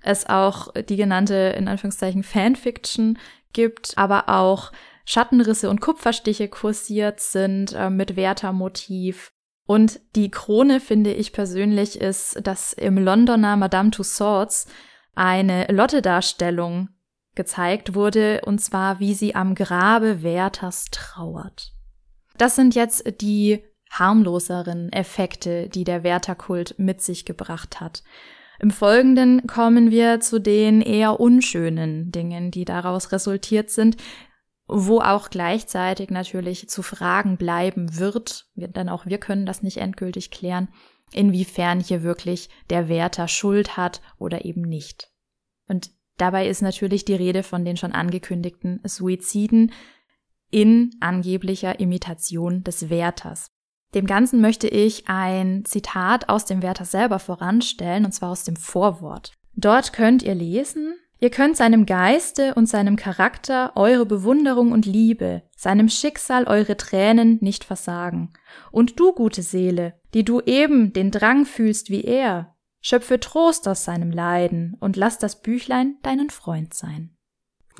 Es auch die genannte, in Anführungszeichen, Fanfiction gibt, aber auch Schattenrisse und Kupferstiche kursiert sind äh, mit Werther-Motiv. Und die Krone, finde ich persönlich, ist, dass im Londoner Madame Tussauds eine Lotte-Darstellung gezeigt wurde, und zwar wie sie am Grabe Werthers trauert. Das sind jetzt die harmloseren Effekte, die der Wertherkult mit sich gebracht hat. Im Folgenden kommen wir zu den eher unschönen Dingen, die daraus resultiert sind, wo auch gleichzeitig natürlich zu Fragen bleiben wird, denn auch wir können das nicht endgültig klären, inwiefern hier wirklich der Wärter Schuld hat oder eben nicht. Und dabei ist natürlich die Rede von den schon angekündigten Suiziden, in angeblicher Imitation des Wärters. Dem Ganzen möchte ich ein Zitat aus dem Wärter selber voranstellen, und zwar aus dem Vorwort. Dort könnt ihr lesen, Ihr könnt seinem Geiste und seinem Charakter eure Bewunderung und Liebe, seinem Schicksal eure Tränen nicht versagen. Und du, gute Seele, die du eben den Drang fühlst wie er, schöpfe Trost aus seinem Leiden und lass das Büchlein deinen Freund sein.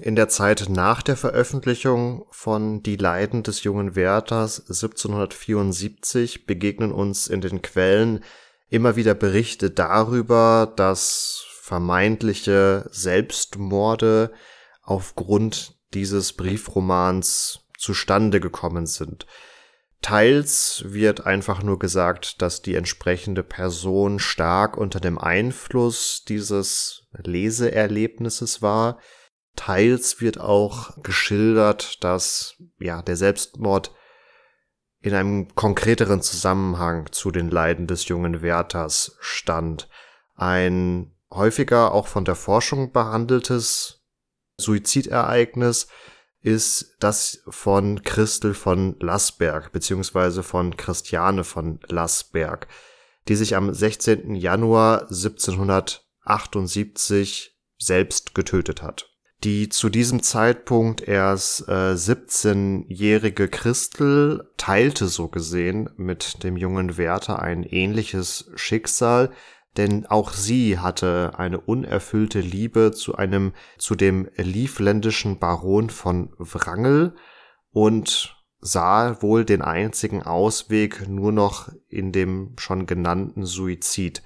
In der Zeit nach der Veröffentlichung von Die Leiden des jungen Werthers 1774 begegnen uns in den Quellen immer wieder Berichte darüber, dass vermeintliche Selbstmorde aufgrund dieses Briefromans zustande gekommen sind. Teils wird einfach nur gesagt, dass die entsprechende Person stark unter dem Einfluss dieses Leseerlebnisses war. Teils wird auch geschildert, dass ja der Selbstmord in einem konkreteren Zusammenhang zu den Leiden des jungen Werthers stand. Ein häufiger auch von der Forschung behandeltes Suizidereignis ist das von Christel von Lassberg beziehungsweise von Christiane von Lassberg, die sich am 16. Januar 1778 selbst getötet hat. Die zu diesem Zeitpunkt erst äh, 17-jährige Christel teilte so gesehen mit dem jungen Werther ein ähnliches Schicksal, denn auch sie hatte eine unerfüllte Liebe zu einem, zu dem liefländischen Baron von Wrangel und sah wohl den einzigen Ausweg nur noch in dem schon genannten Suizid.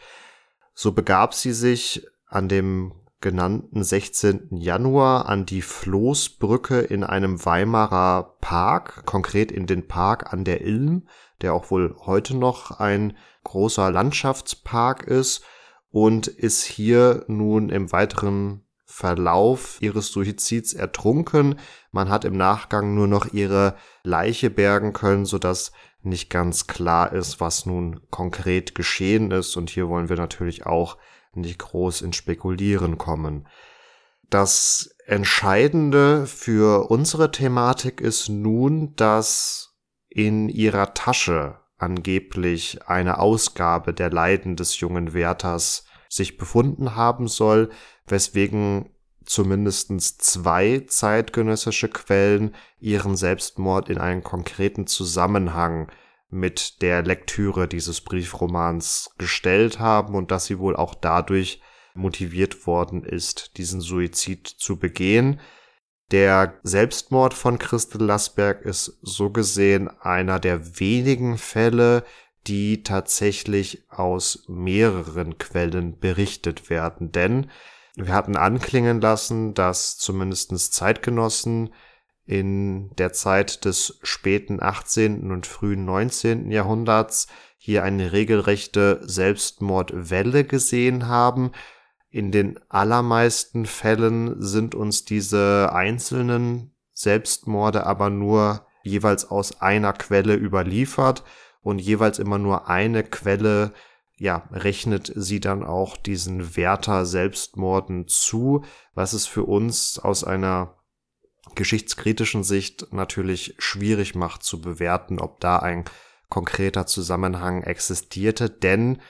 So begab sie sich an dem genannten 16. Januar an die Floßbrücke in einem Weimarer Park, konkret in den Park an der Ilm, der auch wohl heute noch ein großer Landschaftspark ist und ist hier nun im weiteren Verlauf ihres Suizids ertrunken. Man hat im Nachgang nur noch ihre Leiche bergen können, sodass nicht ganz klar ist, was nun konkret geschehen ist. Und hier wollen wir natürlich auch nicht groß ins Spekulieren kommen. Das Entscheidende für unsere Thematik ist nun, dass in ihrer Tasche angeblich eine Ausgabe der Leiden des jungen Werthers sich befunden haben soll, weswegen zumindestens zwei zeitgenössische Quellen ihren Selbstmord in einen konkreten Zusammenhang mit der Lektüre dieses Briefromans gestellt haben und dass sie wohl auch dadurch motiviert worden ist, diesen Suizid zu begehen. Der Selbstmord von Christel Lassberg ist so gesehen einer der wenigen Fälle, die tatsächlich aus mehreren Quellen berichtet werden. Denn wir hatten anklingen lassen, dass zumindestens Zeitgenossen in der Zeit des späten 18. und frühen 19. Jahrhunderts hier eine regelrechte Selbstmordwelle gesehen haben. In den allermeisten Fällen sind uns diese einzelnen Selbstmorde aber nur jeweils aus einer Quelle überliefert und jeweils immer nur eine Quelle ja, rechnet sie dann auch diesen Werther Selbstmorden zu, was es für uns aus einer geschichtskritischen Sicht natürlich schwierig macht zu bewerten, ob da ein konkreter Zusammenhang existierte, denn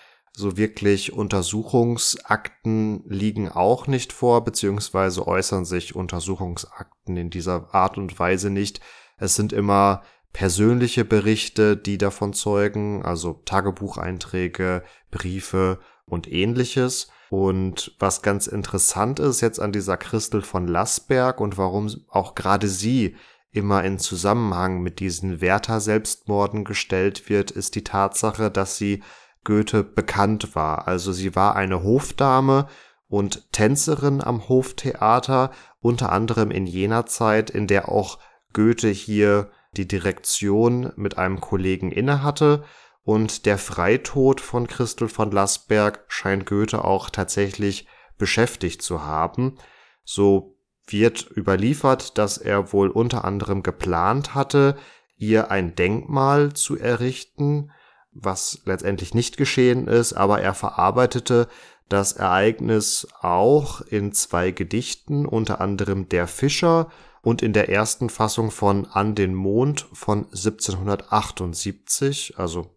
so wirklich Untersuchungsakten liegen auch nicht vor, beziehungsweise äußern sich Untersuchungsakten in dieser Art und Weise nicht. Es sind immer persönliche Berichte, die davon zeugen, also Tagebucheinträge, Briefe und ähnliches. Und was ganz interessant ist jetzt an dieser Christel von Lassberg und warum auch gerade sie immer in Zusammenhang mit diesen Werther-Selbstmorden gestellt wird, ist die Tatsache, dass sie Goethe bekannt war. Also sie war eine Hofdame und Tänzerin am Hoftheater, unter anderem in jener Zeit, in der auch Goethe hier die Direktion mit einem Kollegen innehatte und der Freitod von Christel von Lassberg scheint Goethe auch tatsächlich beschäftigt zu haben. So wird überliefert, dass er wohl unter anderem geplant hatte, ihr ein Denkmal zu errichten, was letztendlich nicht geschehen ist, aber er verarbeitete das Ereignis auch in zwei Gedichten, unter anderem Der Fischer und in der ersten Fassung von An den Mond von 1778, also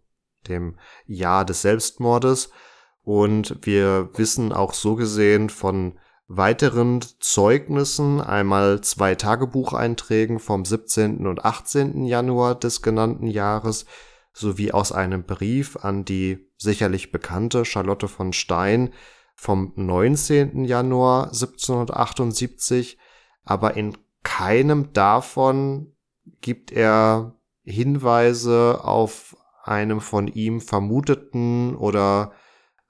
dem Jahr des Selbstmordes. Und wir wissen auch so gesehen von weiteren Zeugnissen, einmal zwei Tagebucheinträgen vom 17. und 18. Januar des genannten Jahres, sowie aus einem Brief an die sicherlich bekannte Charlotte von Stein vom 19. Januar 1778, aber in keinem davon gibt er Hinweise auf einem von ihm vermuteten oder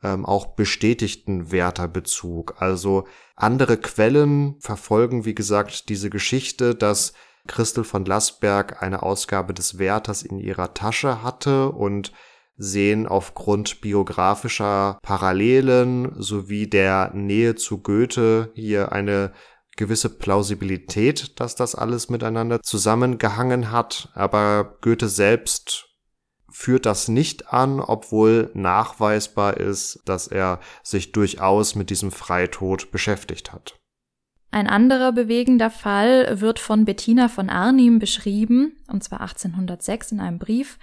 ähm, auch bestätigten Wärterbezug. Also andere Quellen verfolgen, wie gesagt, diese Geschichte, dass Christel von Lassberg eine Ausgabe des Wärters in ihrer Tasche hatte und sehen aufgrund biografischer Parallelen sowie der Nähe zu Goethe hier eine gewisse Plausibilität, dass das alles miteinander zusammengehangen hat, aber Goethe selbst führt das nicht an, obwohl nachweisbar ist, dass er sich durchaus mit diesem Freitod beschäftigt hat. Ein anderer bewegender Fall wird von Bettina von Arnim beschrieben, und zwar 1806 in einem Brief,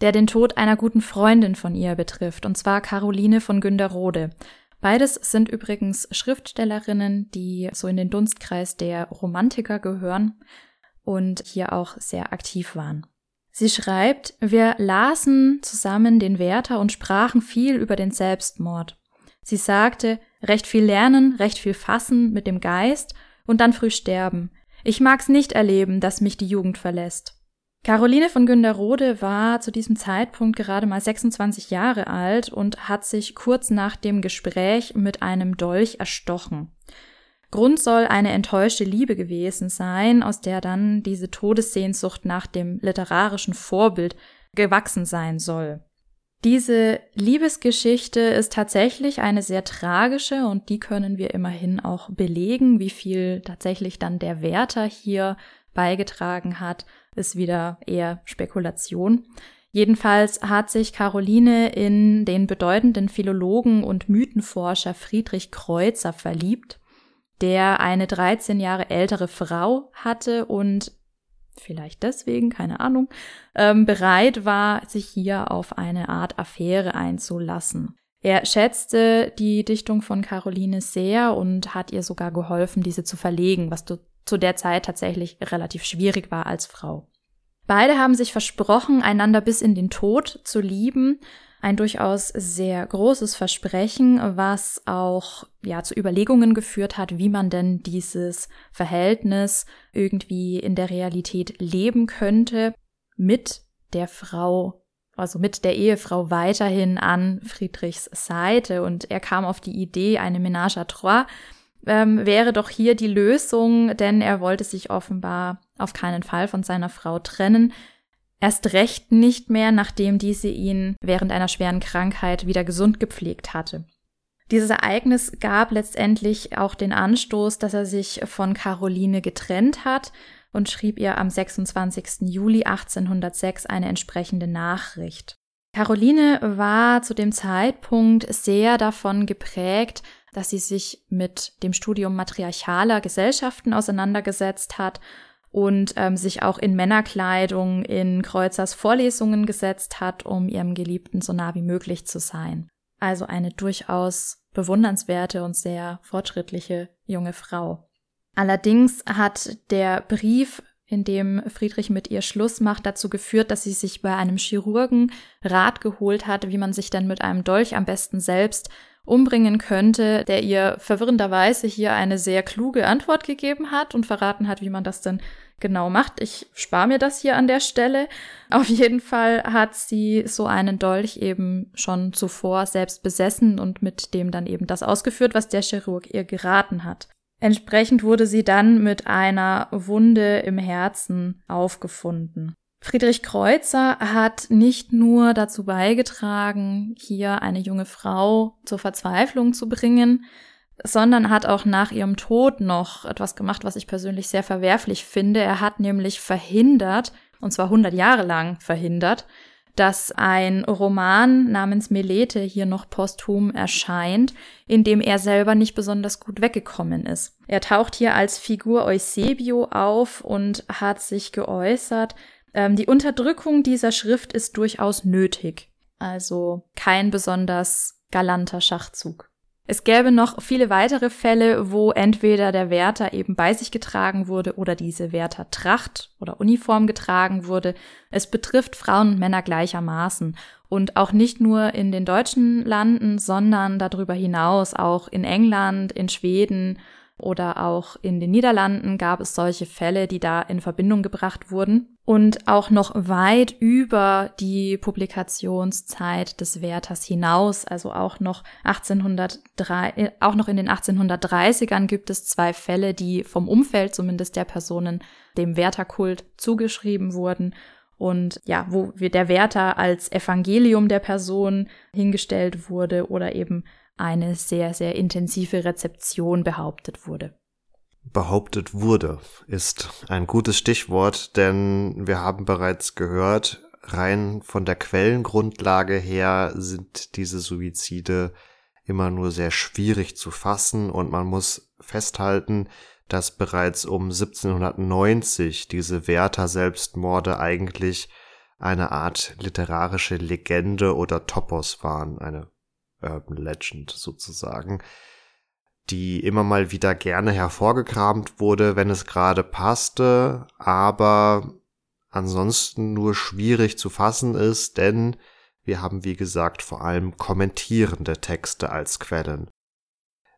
der den Tod einer guten Freundin von ihr betrifft, und zwar Caroline von Günderrode. Beides sind übrigens Schriftstellerinnen, die so in den Dunstkreis der Romantiker gehören und hier auch sehr aktiv waren. Sie schreibt, wir lasen zusammen den Werther und sprachen viel über den Selbstmord. Sie sagte, recht viel lernen, recht viel fassen mit dem Geist und dann früh sterben. Ich mag's nicht erleben, dass mich die Jugend verlässt. Caroline von Günderrode war zu diesem Zeitpunkt gerade mal 26 Jahre alt und hat sich kurz nach dem Gespräch mit einem Dolch erstochen. Grund soll eine enttäuschte Liebe gewesen sein, aus der dann diese Todessehnsucht nach dem literarischen Vorbild gewachsen sein soll. Diese Liebesgeschichte ist tatsächlich eine sehr tragische und die können wir immerhin auch belegen, wie viel tatsächlich dann der Wärter hier beigetragen hat, ist wieder eher Spekulation. Jedenfalls hat sich Caroline in den bedeutenden Philologen und Mythenforscher Friedrich Kreuzer verliebt der eine 13 Jahre ältere Frau hatte und vielleicht deswegen, keine Ahnung, ähm, bereit war, sich hier auf eine Art Affäre einzulassen. Er schätzte die Dichtung von Caroline sehr und hat ihr sogar geholfen, diese zu verlegen, was zu der Zeit tatsächlich relativ schwierig war als Frau. Beide haben sich versprochen, einander bis in den Tod zu lieben, ein durchaus sehr großes Versprechen, was auch ja zu Überlegungen geführt hat, wie man denn dieses Verhältnis irgendwie in der Realität leben könnte mit der Frau also mit der Ehefrau weiterhin an Friedrichs Seite. Und er kam auf die Idee, eine Ménage à trois ähm, wäre doch hier die Lösung, denn er wollte sich offenbar auf keinen Fall von seiner Frau trennen, Erst recht nicht mehr, nachdem diese ihn während einer schweren Krankheit wieder gesund gepflegt hatte. Dieses Ereignis gab letztendlich auch den Anstoß, dass er sich von Caroline getrennt hat und schrieb ihr am 26. Juli 1806 eine entsprechende Nachricht. Caroline war zu dem Zeitpunkt sehr davon geprägt, dass sie sich mit dem Studium matriarchaler Gesellschaften auseinandergesetzt hat und ähm, sich auch in Männerkleidung in Kreuzers Vorlesungen gesetzt hat, um ihrem Geliebten so nah wie möglich zu sein. Also eine durchaus bewundernswerte und sehr fortschrittliche junge Frau. Allerdings hat der Brief, in dem Friedrich mit ihr Schluss macht, dazu geführt, dass sie sich bei einem Chirurgen Rat geholt hat, wie man sich denn mit einem Dolch am besten selbst umbringen könnte, der ihr verwirrenderweise hier eine sehr kluge Antwort gegeben hat und verraten hat, wie man das denn genau macht. Ich spare mir das hier an der Stelle. Auf jeden Fall hat sie so einen Dolch eben schon zuvor selbst besessen und mit dem dann eben das ausgeführt, was der Chirurg ihr geraten hat. Entsprechend wurde sie dann mit einer Wunde im Herzen aufgefunden. Friedrich Kreuzer hat nicht nur dazu beigetragen, hier eine junge Frau zur Verzweiflung zu bringen, sondern hat auch nach ihrem Tod noch etwas gemacht, was ich persönlich sehr verwerflich finde. Er hat nämlich verhindert, und zwar 100 Jahre lang verhindert, dass ein Roman namens Melete hier noch posthum erscheint, in dem er selber nicht besonders gut weggekommen ist. Er taucht hier als Figur Eusebio auf und hat sich geäußert, ähm, die Unterdrückung dieser Schrift ist durchaus nötig. Also kein besonders galanter Schachzug. Es gäbe noch viele weitere Fälle, wo entweder der Wärter eben bei sich getragen wurde oder diese Wärtertracht oder Uniform getragen wurde. Es betrifft Frauen und Männer gleichermaßen. Und auch nicht nur in den deutschen Landen, sondern darüber hinaus auch in England, in Schweden oder auch in den Niederlanden gab es solche Fälle, die da in Verbindung gebracht wurden. Und auch noch weit über die Publikationszeit des Werthers hinaus, also auch noch 1803, auch noch in den 1830ern gibt es zwei Fälle, die vom Umfeld zumindest der Personen dem Wertherkult zugeschrieben wurden und ja, wo der Werther als Evangelium der Person hingestellt wurde oder eben eine sehr, sehr intensive Rezeption behauptet wurde. Behauptet wurde ist ein gutes Stichwort, denn wir haben bereits gehört, rein von der Quellengrundlage her sind diese Suizide immer nur sehr schwierig zu fassen und man muss festhalten, dass bereits um 1790 diese Werther-Selbstmorde eigentlich eine Art literarische Legende oder Topos waren, eine Urban Legend sozusagen, die immer mal wieder gerne hervorgekramt wurde, wenn es gerade passte, aber ansonsten nur schwierig zu fassen ist, denn wir haben wie gesagt vor allem kommentierende Texte als Quellen.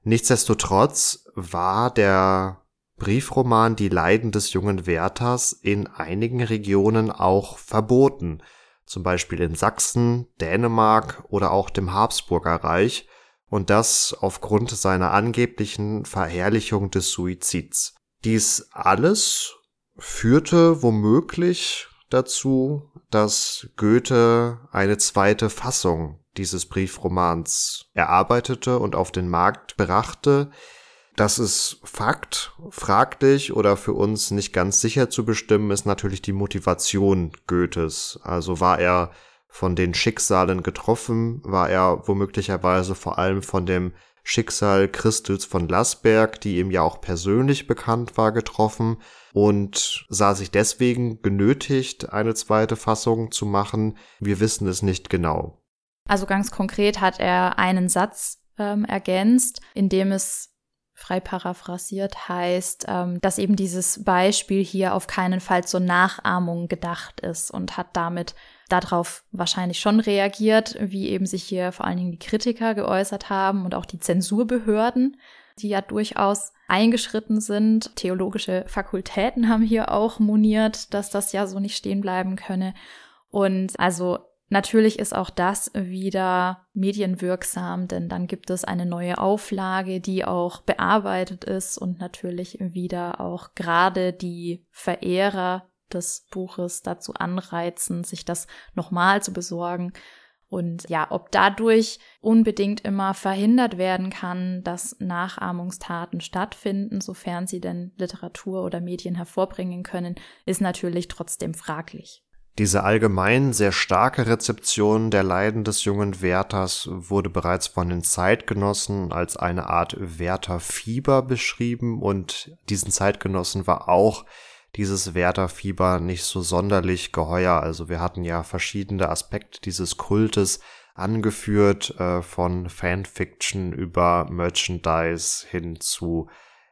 Nichtsdestotrotz war der Briefroman Die Leiden des jungen Werthers in einigen Regionen auch verboten, zum Beispiel in Sachsen, Dänemark oder auch dem Habsburger Reich, und das aufgrund seiner angeblichen Verherrlichung des Suizids. Dies alles führte womöglich dazu, dass Goethe eine zweite Fassung dieses Briefromans erarbeitete und auf den Markt brachte. Das ist Fakt. Fraglich oder für uns nicht ganz sicher zu bestimmen ist natürlich die Motivation Goethes. Also war er von den Schicksalen getroffen, war er womöglicherweise vor allem von dem Schicksal Christels von Lassberg, die ihm ja auch persönlich bekannt war, getroffen und sah sich deswegen genötigt, eine zweite Fassung zu machen. Wir wissen es nicht genau. Also ganz konkret hat er einen Satz ähm, ergänzt, in dem es frei paraphrasiert heißt, ähm, dass eben dieses Beispiel hier auf keinen Fall zur Nachahmung gedacht ist und hat damit darauf wahrscheinlich schon reagiert, wie eben sich hier vor allen Dingen die Kritiker geäußert haben und auch die Zensurbehörden, die ja durchaus eingeschritten sind. Theologische Fakultäten haben hier auch moniert, dass das ja so nicht stehen bleiben könne. Und also Natürlich ist auch das wieder medienwirksam, denn dann gibt es eine neue Auflage, die auch bearbeitet ist und natürlich wieder auch gerade die Verehrer des Buches dazu anreizen, sich das nochmal zu besorgen. Und ja, ob dadurch unbedingt immer verhindert werden kann, dass Nachahmungstaten stattfinden, sofern sie denn Literatur oder Medien hervorbringen können, ist natürlich trotzdem fraglich. Diese allgemein sehr starke Rezeption der Leiden des jungen Werthers wurde bereits von den Zeitgenossen als eine Art Wertherfieber beschrieben und diesen Zeitgenossen war auch dieses Wertherfieber nicht so sonderlich geheuer. Also wir hatten ja verschiedene Aspekte dieses Kultes angeführt, äh, von Fanfiction über Merchandise hin zu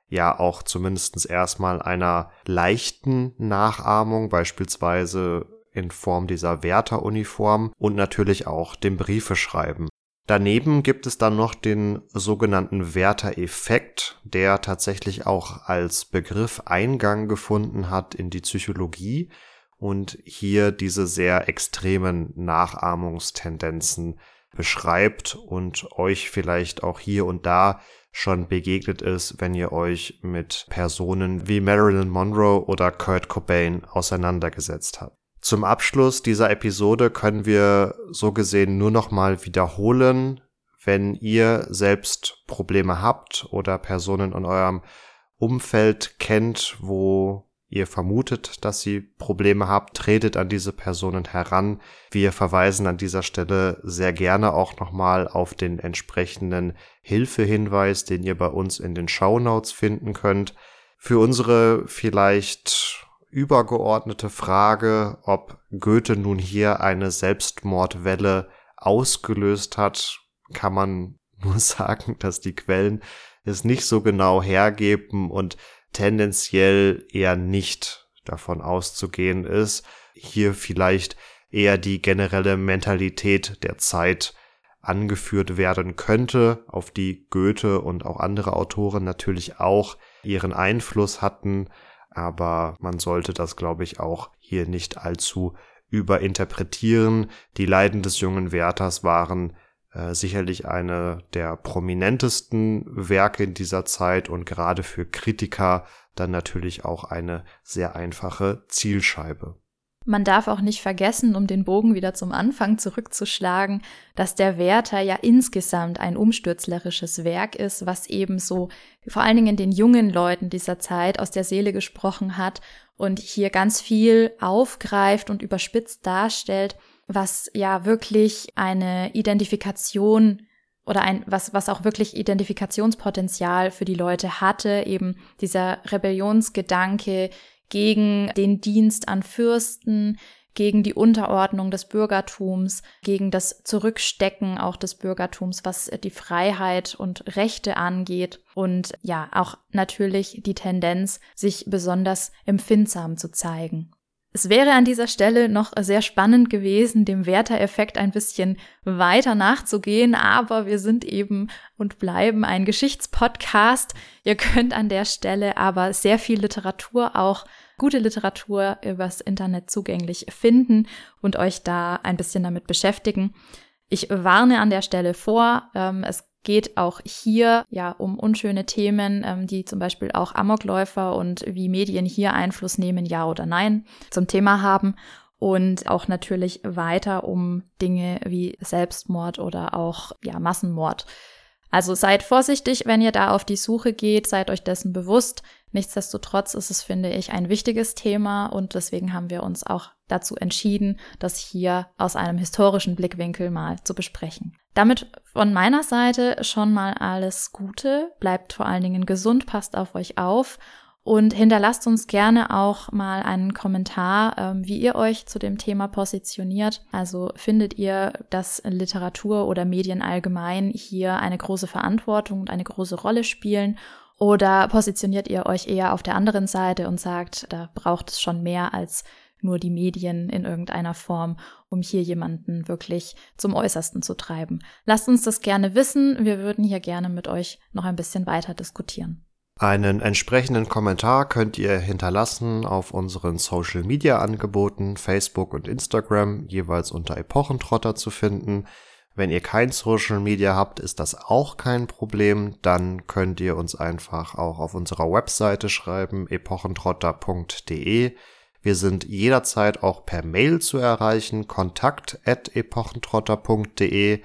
ja auch zumindestens erstmal einer leichten Nachahmung, beispielsweise in Form dieser Wärteruniform und natürlich auch dem Briefeschreiben. Daneben gibt es dann noch den sogenannten Wärtereffekt, der tatsächlich auch als Begriff Eingang gefunden hat in die Psychologie und hier diese sehr extremen Nachahmungstendenzen beschreibt und euch vielleicht auch hier und da schon begegnet ist, wenn ihr euch mit Personen wie Marilyn Monroe oder Kurt Cobain auseinandergesetzt habt. Zum Abschluss dieser Episode können wir so gesehen nur noch mal wiederholen, wenn ihr selbst Probleme habt oder Personen in eurem Umfeld kennt, wo ihr vermutet, dass sie Probleme habt, tretet an diese Personen heran. Wir verweisen an dieser Stelle sehr gerne auch nochmal auf den entsprechenden Hilfehinweis, den ihr bei uns in den Shownotes finden könnt. Für unsere vielleicht übergeordnete Frage, ob Goethe nun hier eine Selbstmordwelle ausgelöst hat, kann man nur sagen, dass die Quellen es nicht so genau hergeben und tendenziell eher nicht davon auszugehen ist, hier vielleicht eher die generelle Mentalität der Zeit angeführt werden könnte, auf die Goethe und auch andere Autoren natürlich auch ihren Einfluss hatten, aber man sollte das, glaube ich, auch hier nicht allzu überinterpretieren. Die Leiden des jungen Werthers waren äh, sicherlich eine der prominentesten Werke in dieser Zeit und gerade für Kritiker dann natürlich auch eine sehr einfache Zielscheibe. Man darf auch nicht vergessen, um den Bogen wieder zum Anfang zurückzuschlagen, dass der Werther ja insgesamt ein umstürzlerisches Werk ist, was eben so vor allen Dingen den jungen Leuten dieser Zeit aus der Seele gesprochen hat und hier ganz viel aufgreift und überspitzt darstellt, was ja wirklich eine Identifikation oder ein, was, was auch wirklich Identifikationspotenzial für die Leute hatte, eben dieser Rebellionsgedanke, gegen den Dienst an Fürsten, gegen die Unterordnung des Bürgertums, gegen das Zurückstecken auch des Bürgertums, was die Freiheit und Rechte angeht und ja, auch natürlich die Tendenz, sich besonders empfindsam zu zeigen. Es wäre an dieser Stelle noch sehr spannend gewesen, dem Werther-Effekt ein bisschen weiter nachzugehen, aber wir sind eben und bleiben ein Geschichtspodcast. Ihr könnt an der Stelle aber sehr viel Literatur, auch gute Literatur übers Internet zugänglich finden und euch da ein bisschen damit beschäftigen. Ich warne an der Stelle vor, ähm, es geht auch hier ja um unschöne Themen, ähm, die zum Beispiel auch Amokläufer und wie Medien hier Einfluss nehmen, ja oder nein, zum Thema haben. Und auch natürlich weiter um Dinge wie Selbstmord oder auch ja, Massenmord. Also seid vorsichtig, wenn ihr da auf die Suche geht, seid euch dessen bewusst. Nichtsdestotrotz ist es, finde ich, ein wichtiges Thema und deswegen haben wir uns auch dazu entschieden, das hier aus einem historischen Blickwinkel mal zu besprechen. Damit von meiner Seite schon mal alles Gute, bleibt vor allen Dingen gesund, passt auf euch auf und hinterlasst uns gerne auch mal einen Kommentar, ähm, wie ihr euch zu dem Thema positioniert. Also findet ihr, dass Literatur oder Medien allgemein hier eine große Verantwortung und eine große Rolle spielen oder positioniert ihr euch eher auf der anderen Seite und sagt, da braucht es schon mehr als nur die Medien in irgendeiner Form, um hier jemanden wirklich zum Äußersten zu treiben. Lasst uns das gerne wissen. Wir würden hier gerne mit euch noch ein bisschen weiter diskutieren. Einen entsprechenden Kommentar könnt ihr hinterlassen auf unseren Social Media Angeboten, Facebook und Instagram, jeweils unter Epochentrotter zu finden. Wenn ihr kein Social Media habt, ist das auch kein Problem. Dann könnt ihr uns einfach auch auf unserer Webseite schreiben, epochentrotter.de. Wir sind jederzeit auch per Mail zu erreichen, kontakt at epochentrotter.de.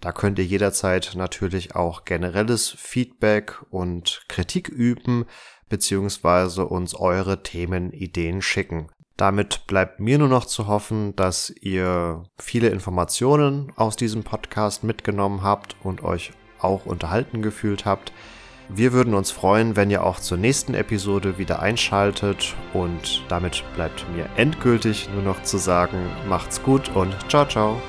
Da könnt ihr jederzeit natürlich auch generelles Feedback und Kritik üben, beziehungsweise uns eure Themenideen schicken. Damit bleibt mir nur noch zu hoffen, dass ihr viele Informationen aus diesem Podcast mitgenommen habt und euch auch unterhalten gefühlt habt. Wir würden uns freuen, wenn ihr auch zur nächsten Episode wieder einschaltet und damit bleibt mir endgültig nur noch zu sagen, macht's gut und ciao ciao.